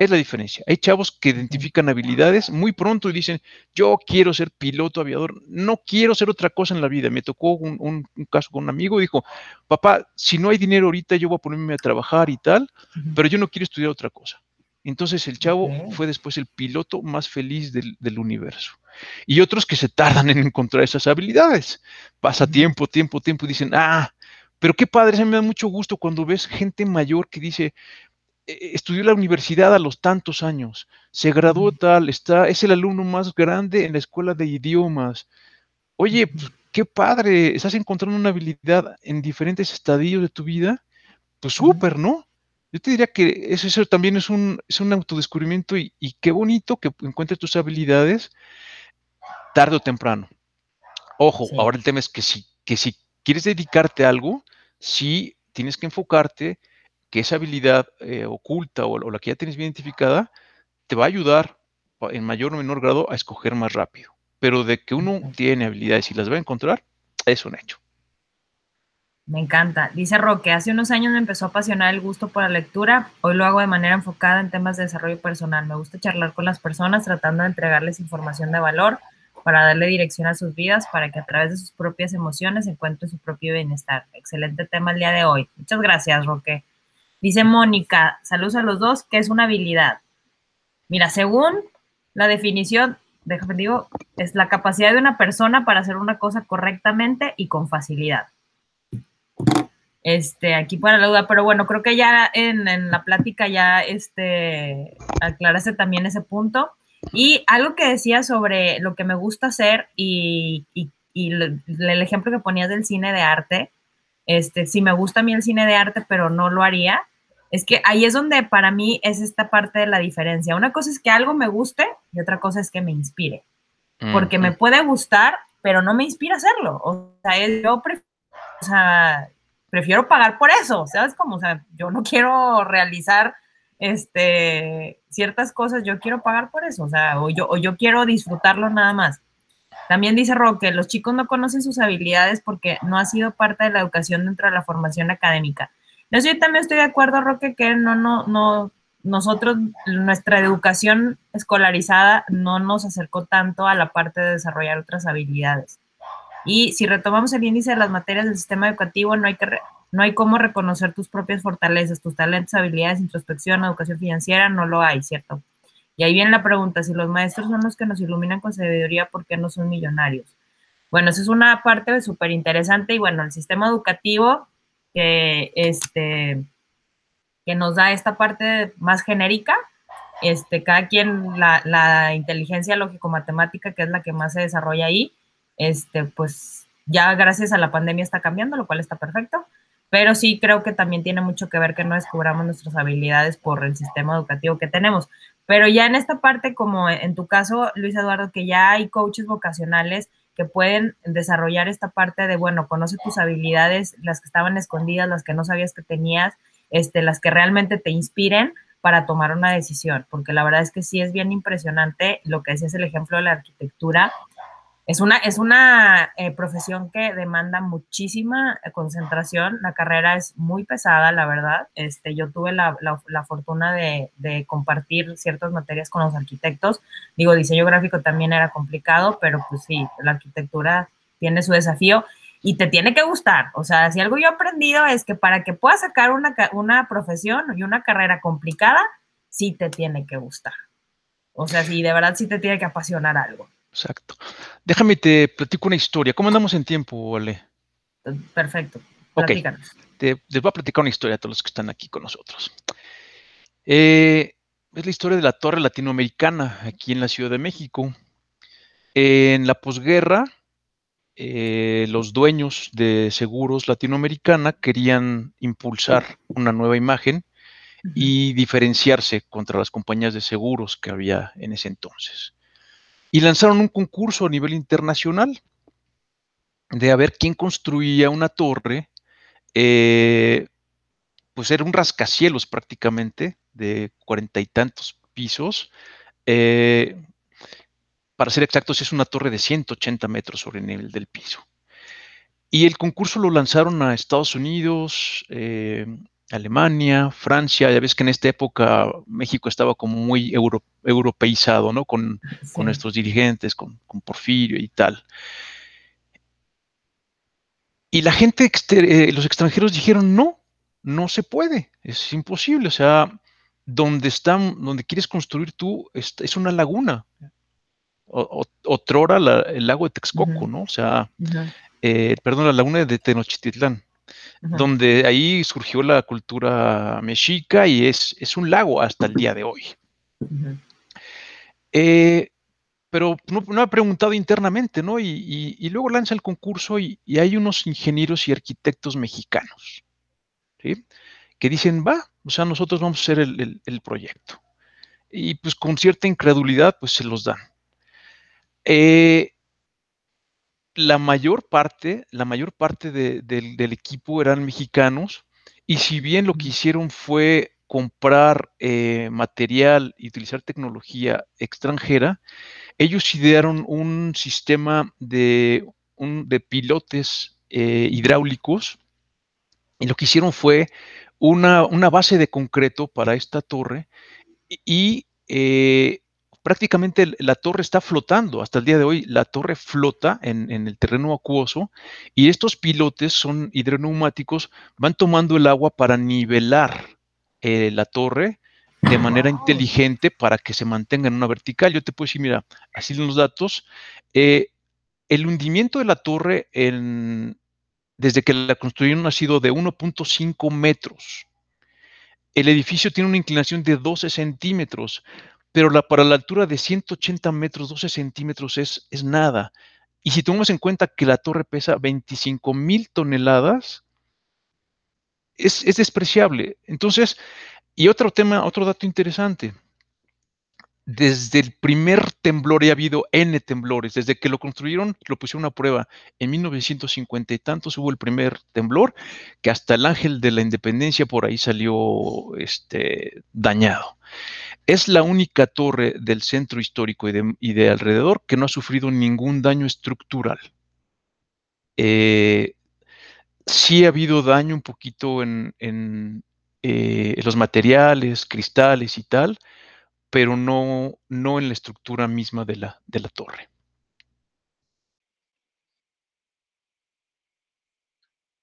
Es la diferencia. Hay chavos que identifican habilidades muy pronto y dicen, yo quiero ser piloto aviador, no quiero ser otra cosa en la vida. Me tocó un, caso con un amigo, dijo, papá, si no hay dinero ahorita, yo voy a ponerme a trabajar y tal, pero yo no quiero estudiar otra cosa. Entonces el chavo fue después el piloto más feliz del, del, universo. Y otros que se tardan en encontrar esas habilidades. Pasa tiempo, tiempo, tiempo y dicen, ah, pero qué padre, se me da mucho gusto cuando ves gente mayor que dice, e-, estudió la universidad a los tantos años, se graduó tal, está, es el alumno más grande en la escuela de idiomas. Oye, pues, qué padre, estás encontrando una habilidad en diferentes estadios de tu vida, pues súper, ¿no? Yo te diría que eso, también es un, es un autodescubrimiento y, qué bonito que encuentres tus habilidades tarde o temprano. Ojo, ahora el tema es que si, que si quieres dedicarte a algo, sí tienes que enfocarte que esa habilidad eh, oculta o, la que ya tienes bien identificada te va a ayudar en mayor o menor grado a escoger más rápido. Pero de que uno tiene habilidades y las va a encontrar, es un hecho. Me encanta. Dice Roque, hace unos años me empezó a apasionar el gusto por la lectura. Hoy lo hago de manera enfocada en temas de desarrollo personal. Me gusta charlar con las personas tratando de entregarles información de valor para darle dirección a sus vidas, para que a través de sus propias emociones encuentren su propio bienestar. Excelente tema el día de hoy. Muchas gracias, Roque. Dice Mónica, saludos a los dos, ¿qué es una habilidad? Mira, según la definición, déjame digo, es la capacidad de una persona para hacer una cosa correctamente y con facilidad. Este, aquí para la duda, pero bueno, creo que ya en, la plática ya este, aclaraste también ese punto. Y algo que decía sobre lo que me gusta hacer y, el, ejemplo que ponías del cine de arte, este, sí me gusta a mí el cine de arte, pero no lo haría, es que ahí es donde para mí es esta parte de la diferencia. Una cosa es que algo me guste y otra cosa es que me inspire. Porque me puede gustar, pero no me inspira hacerlo. O sea, yo prefiero, o sea, prefiero pagar por eso, ¿sabes cómo? O sea, yo no quiero realizar este, ciertas cosas, yo quiero pagar por eso, o sea, o yo, o yo quiero disfrutarlo nada más. También dice Roque, los chicos no conocen sus habilidades porque no ha sido parte de la educación dentro de la formación académica. Yo también estoy de acuerdo, Roque, que no, no, no, nosotros, nuestra educación escolarizada no nos acercó tanto a la parte de desarrollar otras habilidades. Y si retomamos el índice de las materias del sistema educativo, no hay, no hay cómo reconocer tus propias fortalezas, tus talentos, habilidades, introspección, educación financiera, no lo hay, ¿cierto? Y ahí viene la pregunta, si los maestros son los que nos iluminan con sabiduría, ¿por qué no son millonarios? Bueno, esa es una parte súper interesante y bueno, el sistema educativo que, este, que nos da esta parte más genérica, este, cada quien, la, la inteligencia lógico-matemática, que es la que más se desarrolla ahí, este, pues ya gracias a la pandemia está cambiando, lo cual está perfecto, pero sí creo que también tiene mucho que ver que no descubramos nuestras habilidades por el sistema educativo que tenemos. Pero ya en esta parte, como en tu caso, Luis Eduardo, que ya hay coaches vocacionales que pueden desarrollar esta parte de, bueno, conoce tus habilidades, las que estaban escondidas, las que no sabías que tenías, este, las que realmente te inspiren para tomar una decisión, porque la verdad es que sí es bien impresionante lo que decías el ejemplo de la arquitectura, es una, es una eh, profesión que demanda muchísima eh, concentración. La carrera es muy pesada, la verdad. Este, yo tuve la, la, fortuna de, de, compartir ciertas materias con los arquitectos. Digo, diseño gráfico también era complicado, pero pues sí, la arquitectura tiene su desafío y te tiene que gustar. O sea, si algo yo he aprendido es que para que puedas sacar una, una profesión y una carrera complicada, sí te tiene que gustar. O sea, sí, de verdad sí te tiene que apasionar algo. Exacto. Déjame te platico una historia. ¿Cómo andamos en tiempo, Ale? Perfecto. Ok. Te, les voy a platicar una historia a todos los que están aquí con nosotros. Eh, es la historia de la torre latinoamericana aquí en la Ciudad de México. En la posguerra, eh, los dueños de seguros latinoamericana querían impulsar una nueva imagen y diferenciarse contra las compañías de seguros que había en ese entonces y lanzaron un concurso a nivel internacional de a ver quién construía una torre, eh, pues era un rascacielos prácticamente de cuarenta y tantos pisos. Eh, para ser exactos, es una torre de 180 metros sobre el nivel del piso. Y el concurso lo lanzaron a Estados Unidos, eh, Alemania, Francia, ya ves que en esta época México estaba como muy europeizado, ¿no? Con, nuestros dirigentes, con, Porfirio y tal. Y la gente, eh, los extranjeros dijeron, no, no se puede, es imposible, o sea, donde están, donde quieres construir tú, es, una laguna. O, otrora el lago de Texcoco, ¿no? O sea, eh, perdón, la laguna de Tenochtitlán donde ahí surgió la cultura mexica y es, es, un lago hasta el día de hoy. Eh, pero no, ha preguntado internamente, ¿no? Y, luego lanza el concurso y, hay unos ingenieros y arquitectos mexicanos, ¿sí? Que dicen, va, o sea, nosotros vamos a hacer el, proyecto. Y pues con cierta incredulidad, pues se los dan. Eh, la mayor parte, la mayor parte del equipo eran mexicanos y si bien lo que hicieron fue comprar eh, material y utilizar tecnología extranjera, ellos idearon un sistema de, de pilotes eh, hidráulicos y lo que hicieron fue una, base de concreto para esta torre y eh, prácticamente la torre está flotando. Hasta el día de hoy la torre flota en, el terreno acuoso y estos pilotes son hidroneumáticos, van tomando el agua para nivelar eh, la torre de manera inteligente para que se mantenga en una vertical. Yo te puedo decir, mira, así los datos. Eh, el hundimiento de la torre desde que la construyeron ha sido de 1.5 metros. El edificio tiene una inclinación de 12 centímetros, pero la, para la altura de 180 metros, 12 centímetros es, es nada. Y si tomamos en cuenta que la torre pesa 25 mil toneladas, es, es, despreciable. Entonces, y otro tema, otro dato interesante. Desde el primer temblor, ha habido N temblores, desde que lo construyeron, lo pusieron a prueba en 1950 y tantos, hubo el primer temblor, que hasta el ángel de la independencia por ahí salió este, dañado. Es la única torre del centro histórico y de, alrededor que no ha sufrido ningún daño estructural. Eh, sí ha habido daño un poquito en, eh, los materiales, cristales y tal, pero no, no en la estructura misma de la, de la torre.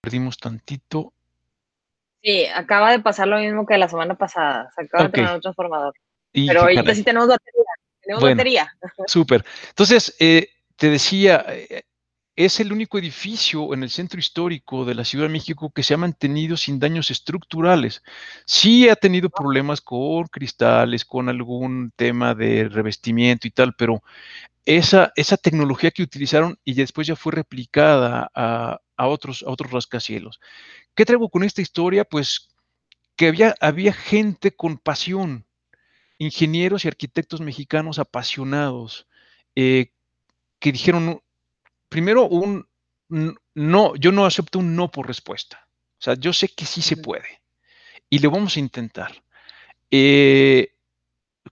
Perdimos tantito. Sí, acaba de pasar lo mismo que la semana pasada. Se acaba de tener un transformador. Pero ahorita sí tenemos batería. Tenemos batería. Súper. Entonces, eh, te decía, eh, es el único edificio en el centro histórico de la Ciudad de México que se ha mantenido sin daños estructurales. Sí ha tenido problemas con cristales, con algún tema de revestimiento y tal, pero esa, esa tecnología que utilizaron y después ya fue replicada a, otros, a otros rascacielos. ¿Qué traigo con esta historia? Pues que había, había gente con pasión, ingenieros y arquitectos mexicanos apasionados eh, que dijeron, primero, un no, yo no acepto un no por respuesta. O sea, yo sé que sí se puede y lo vamos a intentar. Eh,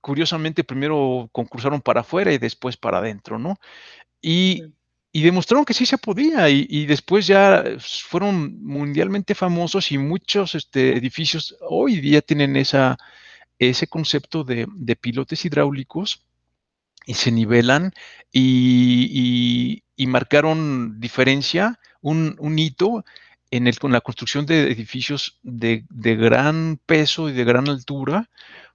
curiosamente, primero concursaron para afuera y después para adentro, ¿no? Y, demostraron que sí se podía y, después ya fueron mundialmente famosos y muchos este, edificios hoy día tienen esa, ese concepto de, pilotes hidráulicos y se nivelan y, marcaron diferencia, un, hito en, el, con la construcción de edificios de, gran peso y de gran altura,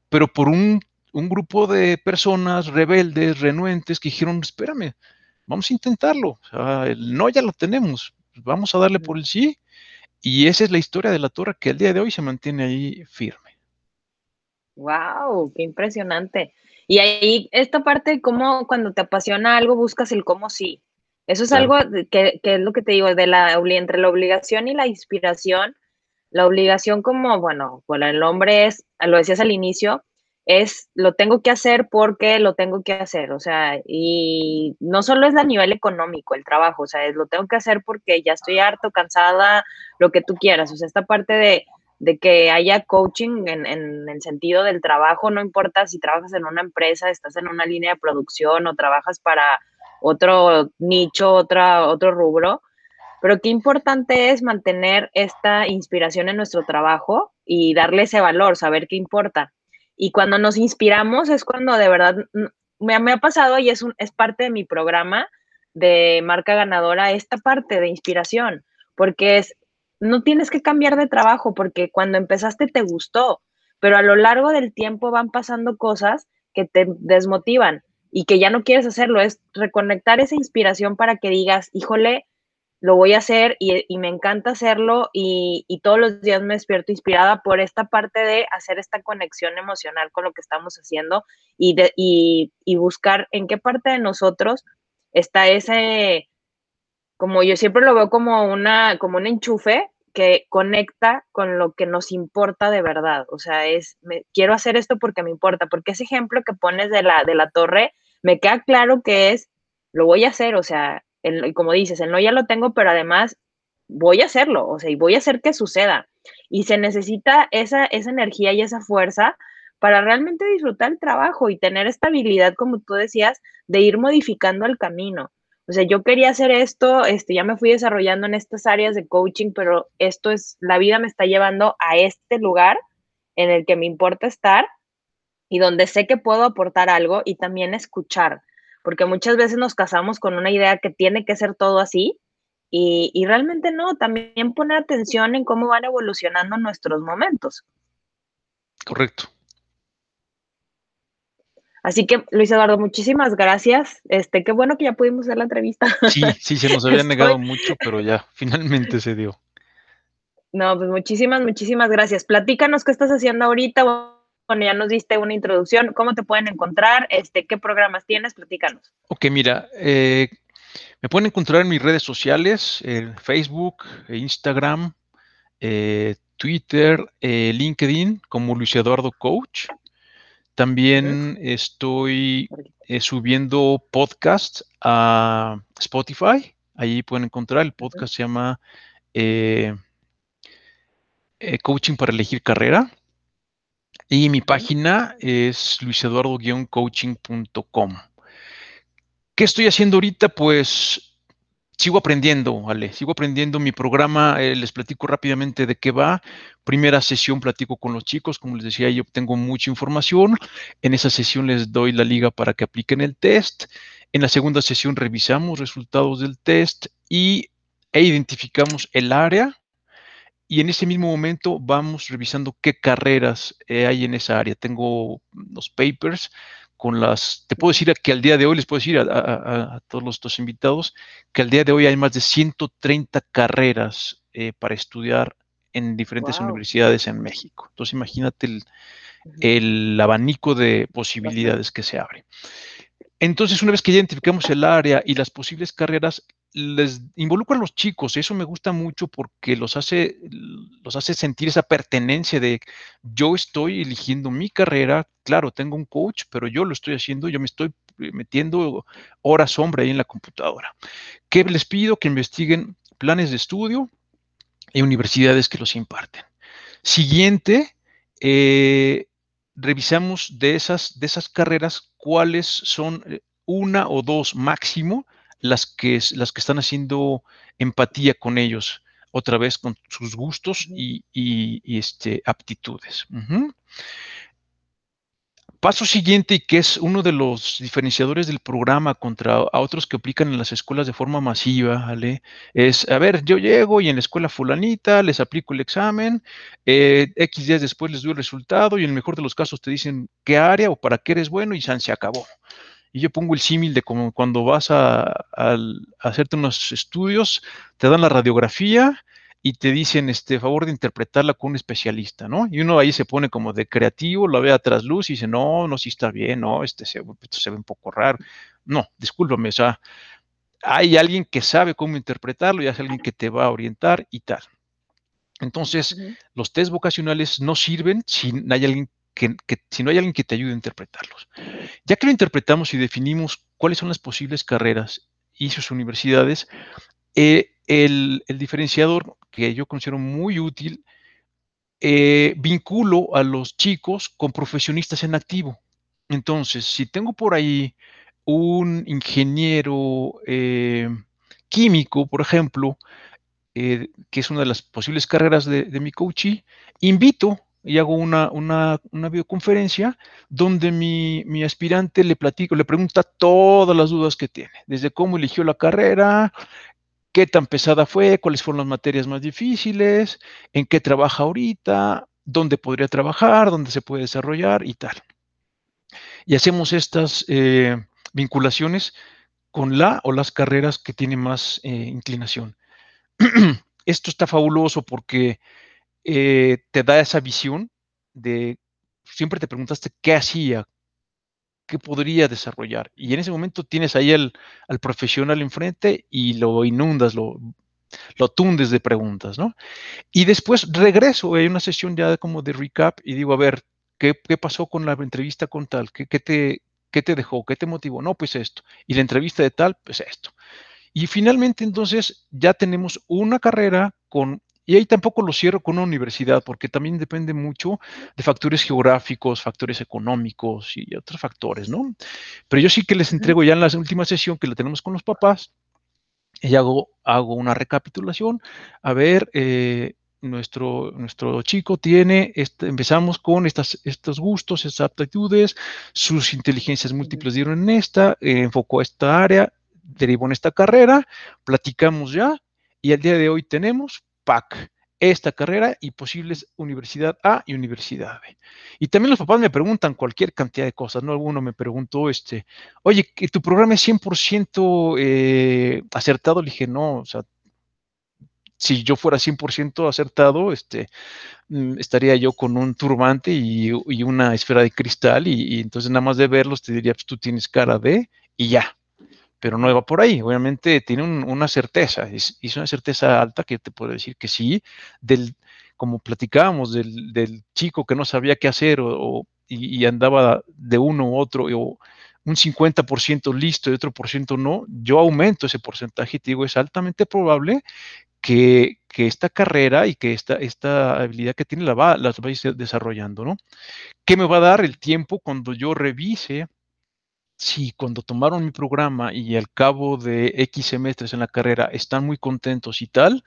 pero por un, grupo de personas rebeldes, renuentes, que dijeron, espérame, vamos a intentarlo, el no ya lo tenemos, vamos a darle por el sí, y esa es la historia de la torre que al día de hoy se mantiene ahí firme. Wow, qué impresionante. Y ahí esta parte, como cuando te apasiona algo, buscas el cómo sí. Eso es algo que, es lo que te digo, de la, entre la obligación y la inspiración. La obligación como, bueno, bueno, el hombre es, lo decías al inicio, es lo tengo que hacer porque lo tengo que hacer, o sea, y no solo es a nivel económico el trabajo, o sea, es lo tengo que hacer porque ya estoy harto, cansada, lo que tú quieras, o sea, esta parte de de que haya coaching en, el sentido del trabajo, no importa si trabajas en una empresa, estás en una línea de producción o trabajas para otro nicho, otra, otro rubro, pero qué importante es mantener esta inspiración en nuestro trabajo y darle ese valor, saber qué importa. Y cuando nos inspiramos es cuando de verdad me, me ha pasado y es, un, es parte de mi programa de marca ganadora, esta parte de inspiración, porque es no tienes que cambiar de trabajo porque cuando empezaste te gustó, pero a lo largo del tiempo van pasando cosas que te desmotivan y que ya no quieres hacerlo. Es reconectar esa inspiración para que digas, híjole, lo voy a hacer y, me encanta hacerlo y, todos los días me despierto inspirada por esta parte de hacer esta conexión emocional con lo que estamos haciendo y, de, y, y buscar en qué parte de nosotros está ese, como yo siempre lo veo como una, como un enchufe que conecta con lo que nos importa de verdad. O sea, es, me, quiero hacer esto porque me importa, porque ese ejemplo que pones de la, de la torre, me queda claro que es, lo voy a hacer, o sea, el, como dices, el no ya lo tengo, pero además voy a hacerlo, o sea, y voy a hacer que suceda. Y se necesita esa, esa energía y esa fuerza para realmente disfrutar el trabajo y tener estabilidad, como tú decías, de ir modificando el camino. O sea, yo quería hacer esto, este, ya me fui desarrollando en estas áreas de coaching, pero esto es, la vida me está llevando a este lugar en el que me importa estar y donde sé que puedo aportar algo y también escuchar, porque muchas veces nos casamos con una idea que tiene que ser todo así y, y realmente no, también poner atención en cómo van evolucionando nuestros momentos. Correcto. Así que, Luis Eduardo, muchísimas gracias. Este, qué bueno que ya pudimos hacer la entrevista. Sí, sí, se nos había negado mucho, pero ya, finalmente se dio. No, pues muchísimas, muchísimas gracias. Platícanos qué estás haciendo ahorita. Bueno, ya nos diste una introducción. ¿Cómo te pueden encontrar? Este, ¿Qué programas tienes? Platícanos. Ok, mira, eh, me pueden encontrar en mis redes sociales, en Facebook, Instagram, eh, Twitter, eh, LinkedIn, como Luis Eduardo Coach. También estoy eh, subiendo podcasts a Spotify. Allí pueden encontrar. El podcast se llama eh, eh, Coaching para elegir carrera. Y mi página es luiseduardo-coaching.com. ¿Qué estoy haciendo ahorita? Pues sigo aprendiendo, ¿vale? Sigo aprendiendo mi programa, eh, les platico rápidamente de qué va. Primera sesión platico con los chicos, como les decía, yo obtengo mucha información. En esa sesión les doy la liga para que apliquen el test. En la segunda sesión revisamos resultados del test y, e identificamos el área. Y en ese mismo momento vamos revisando qué carreras eh, hay en esa área. Tengo los papers con las, te puedo decir que al día de hoy, les puedo decir a, todos los invitados, que al día de hoy hay más de 130 carreras eh, para estudiar en diferentes universidades en México. Entonces imagínate el, el abanico de posibilidades que se abre. Entonces, una vez que ya identificamos el área y las posibles carreras, les involucro a los chicos. Eso me gusta mucho porque los hace, los hace sentir esa pertenencia de yo estoy eligiendo mi carrera. Claro, tengo un coach, pero yo lo estoy haciendo, yo me estoy metiendo horas hombre ahí en la computadora. ¿Qué les pido? Que investiguen planes de estudio y universidades que los imparten. Siguiente, eh, revisamos de esas, de esas carreras cuáles son eh, una o dos máximo las que, las que están haciendo empatía con ellos, otra vez con sus gustos y, este, aptitudes. Paso siguiente, y que es uno de los diferenciadores del programa contra a otros que aplican en las escuelas de forma masiva, ¿vale? Es, a ver, yo llego y en la escuela fulanita les aplico el examen, eh, X días después les doy el resultado y en el mejor de los casos te dicen qué área o para qué eres bueno y se acabó. Y yo pongo el símil de como cuando vas a, a hacerte unos estudios, te dan la radiografía, y te dicen, este, favor de interpretarla con un especialista, ¿no? Y uno ahí se pone como de creativo, lo ve a trasluz y dice, no, no, sí está bien, no, este se, esto se ve un poco raro. No, discúlpame, o sea, hay alguien que sabe cómo interpretarlo y hay alguien que te va a orientar y tal. Entonces, los test vocacionales no sirven si hay alguien que, si no hay alguien que te ayude a interpretarlos. Ya que lo interpretamos y definimos cuáles son las posibles carreras y sus universidades, eh, el, diferenciador que yo considero muy útil, eh, vinculo a los chicos con profesionistas en activo. Entonces, si tengo por ahí un ingeniero eh, químico, por ejemplo, que es una de las posibles carreras de, mi coaching, invito y hago una, una, videoconferencia donde mi, mi, aspirante le platico, le pregunta todas las dudas que tiene, desde cómo eligió la carrera, qué tan pesada fue, cuáles fueron las materias más difíciles, en qué trabaja ahorita, dónde podría trabajar, dónde se puede desarrollar y tal. Y hacemos estas eh, vinculaciones con la o las carreras que tienen más eh, inclinación. Esto está fabuloso porque eh, te da esa visión de, siempre te preguntaste qué hacía, que podría desarrollar. Y en ese momento tienes ahí al, profesional enfrente y lo inundas, lo, lo tundes de preguntas, ¿no? Y después regreso, hay una sesión ya como de recap y digo, a ver, ¿qué, pasó con la entrevista con tal? ¿Qué, te, ¿Qué te dejó? ¿Qué te motivó? No, pues esto. Y la entrevista de tal, pues esto. Y finalmente entonces ya tenemos una carrera con y ahí tampoco lo cierro con una universidad, porque también depende mucho de factores geográficos, factores económicos y otros factores, ¿no? Pero yo sí que les entrego ya en la última sesión que la tenemos con los papás, y hago, hago una recapitulación. A ver, eh, nuestro, nuestro chico tiene, este, empezamos con estas, estos gustos, estas aptitudes, sus inteligencias múltiples dieron en esta, eh, enfocó esta área, derivó en esta carrera, platicamos ya, y al día de hoy tenemos PAC, esta carrera y posibles universidad A y universidad B. Y también los papás me preguntan cualquier cantidad de cosas, ¿no? Alguno me preguntó, este, oye, que tu programa es 100% eh, acertado. Le dije, no, o sea, si yo fuera 100% acertado, este, mm, estaría yo con un turbante y, una esfera de cristal y, entonces nada más de verlos te diría, pues tú tienes cara de y ya. Pero no va por ahí, obviamente tiene una certeza, es, es, una certeza alta que te puedo decir que sí, del, como platicábamos, del, chico que no sabía qué hacer o, y, andaba de uno u otro, o un 50% listo y otro por ciento no, yo aumento ese porcentaje y te digo, es altamente probable que, esta carrera y que esta, esta habilidad que tiene la va, las va a ir desarrollando, ¿no? ¿Qué me va a dar el tiempo cuando yo revise si cuando tomaron mi programa y al cabo de X semestres en la carrera están muy contentos y tal,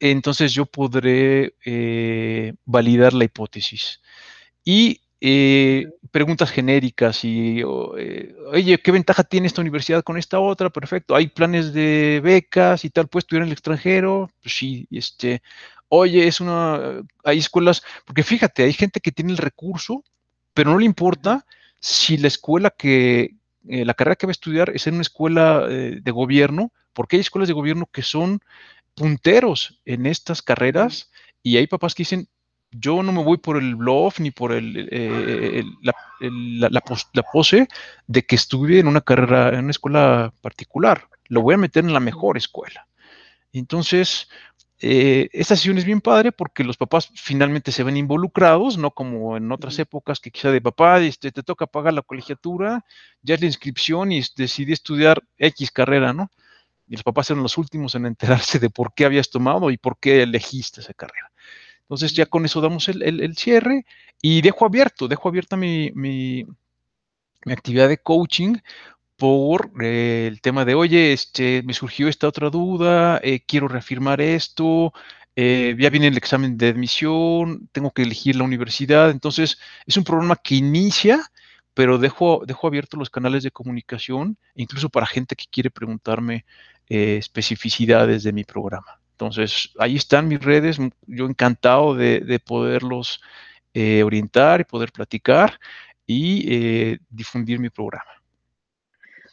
entonces yo podré eh, validar la hipótesis. Y eh, preguntas genéricas y, eh, oye, ¿qué ventaja tiene esta universidad con esta otra? Perfecto, hay planes de becas y tal, pues estudiar en el extranjero, pues sí, este, oye, es una, hay escuelas, porque fíjate, hay gente que tiene el recurso, pero no le importa si la escuela que, eh, la carrera que va a estudiar es en una escuela de gobierno, porque hay escuelas de gobierno que son punteros en estas carreras y hay papás que dicen, yo no me voy por el bluff ni por el, eh, la, pose de que estudie en una carrera, en una escuela particular. Lo voy a meter en la mejor escuela. Entonces, eh, esta sesión es bien padre porque los papás finalmente se ven involucrados, no como en otras épocas que quizá de papá, este, te toca pagar la colegiatura, ya es la inscripción y decidí estudiar X carrera, ¿no? Y los papás eran los últimos en enterarse de por qué habías tomado y por qué elegiste esa carrera. Entonces ya con eso damos el, cierre y dejo abierto, dejo abierta mi, mi, actividad de coaching por eh, el tema de, oye, este, me surgió esta otra duda, eh, quiero reafirmar esto, eh, ya viene el examen de admisión, tengo que elegir la universidad. Entonces, es un programa que inicia, pero dejo, dejo abiertos los canales de comunicación, incluso para gente que quiere preguntarme especificidades de mi programa. Entonces, ahí están mis redes, yo encantado de, poderlos eh, orientar y poder platicar y difundir mi programa.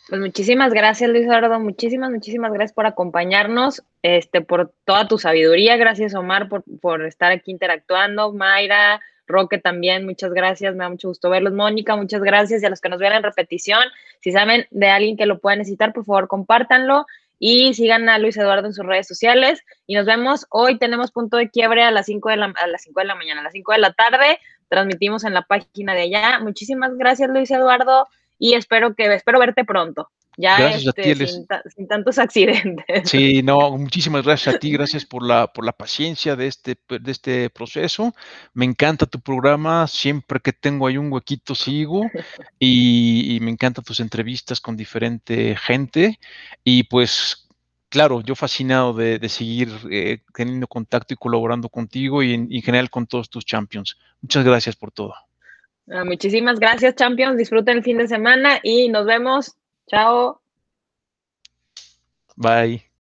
Pues muchísimas gracias, Luis Eduardo. Muchísimas, muchísimas gracias por acompañarnos, este, por toda tu sabiduría. Gracias, Omar, por, por estar aquí interactuando. Mayra, Roque también, muchas gracias. Me da mucho gusto verlos. Mónica, muchas gracias. Y a los que nos vean en repetición, si saben de alguien que lo pueda necesitar, por favor, compártanlo y sigan a Luis Eduardo en sus redes sociales y nos vemos. Hoy tenemos punto de quiebre a las 5 de la, a las 5 de la mañana, a las 5 de la tarde. Transmitimos en la página de allá. Muchísimas gracias, Luis Eduardo, y espero que espero verte pronto. Ya este, sin, tantos accidentes. Sí, no, muchísimas gracias a ti, gracias por la, por la paciencia de este, de este proceso. Me encanta tu programa, siempre que tengo ahí un huequito sigo y, me encantan tus entrevistas con diferente gente y pues claro, yo fascinado de, seguir eh, teniendo contacto y colaborando contigo y en, general con todos tus champions. Muchas gracias por todo. Ah, muchísimas gracias, champions. Disfruten el fin de semana y nos vemos Chao. Bye.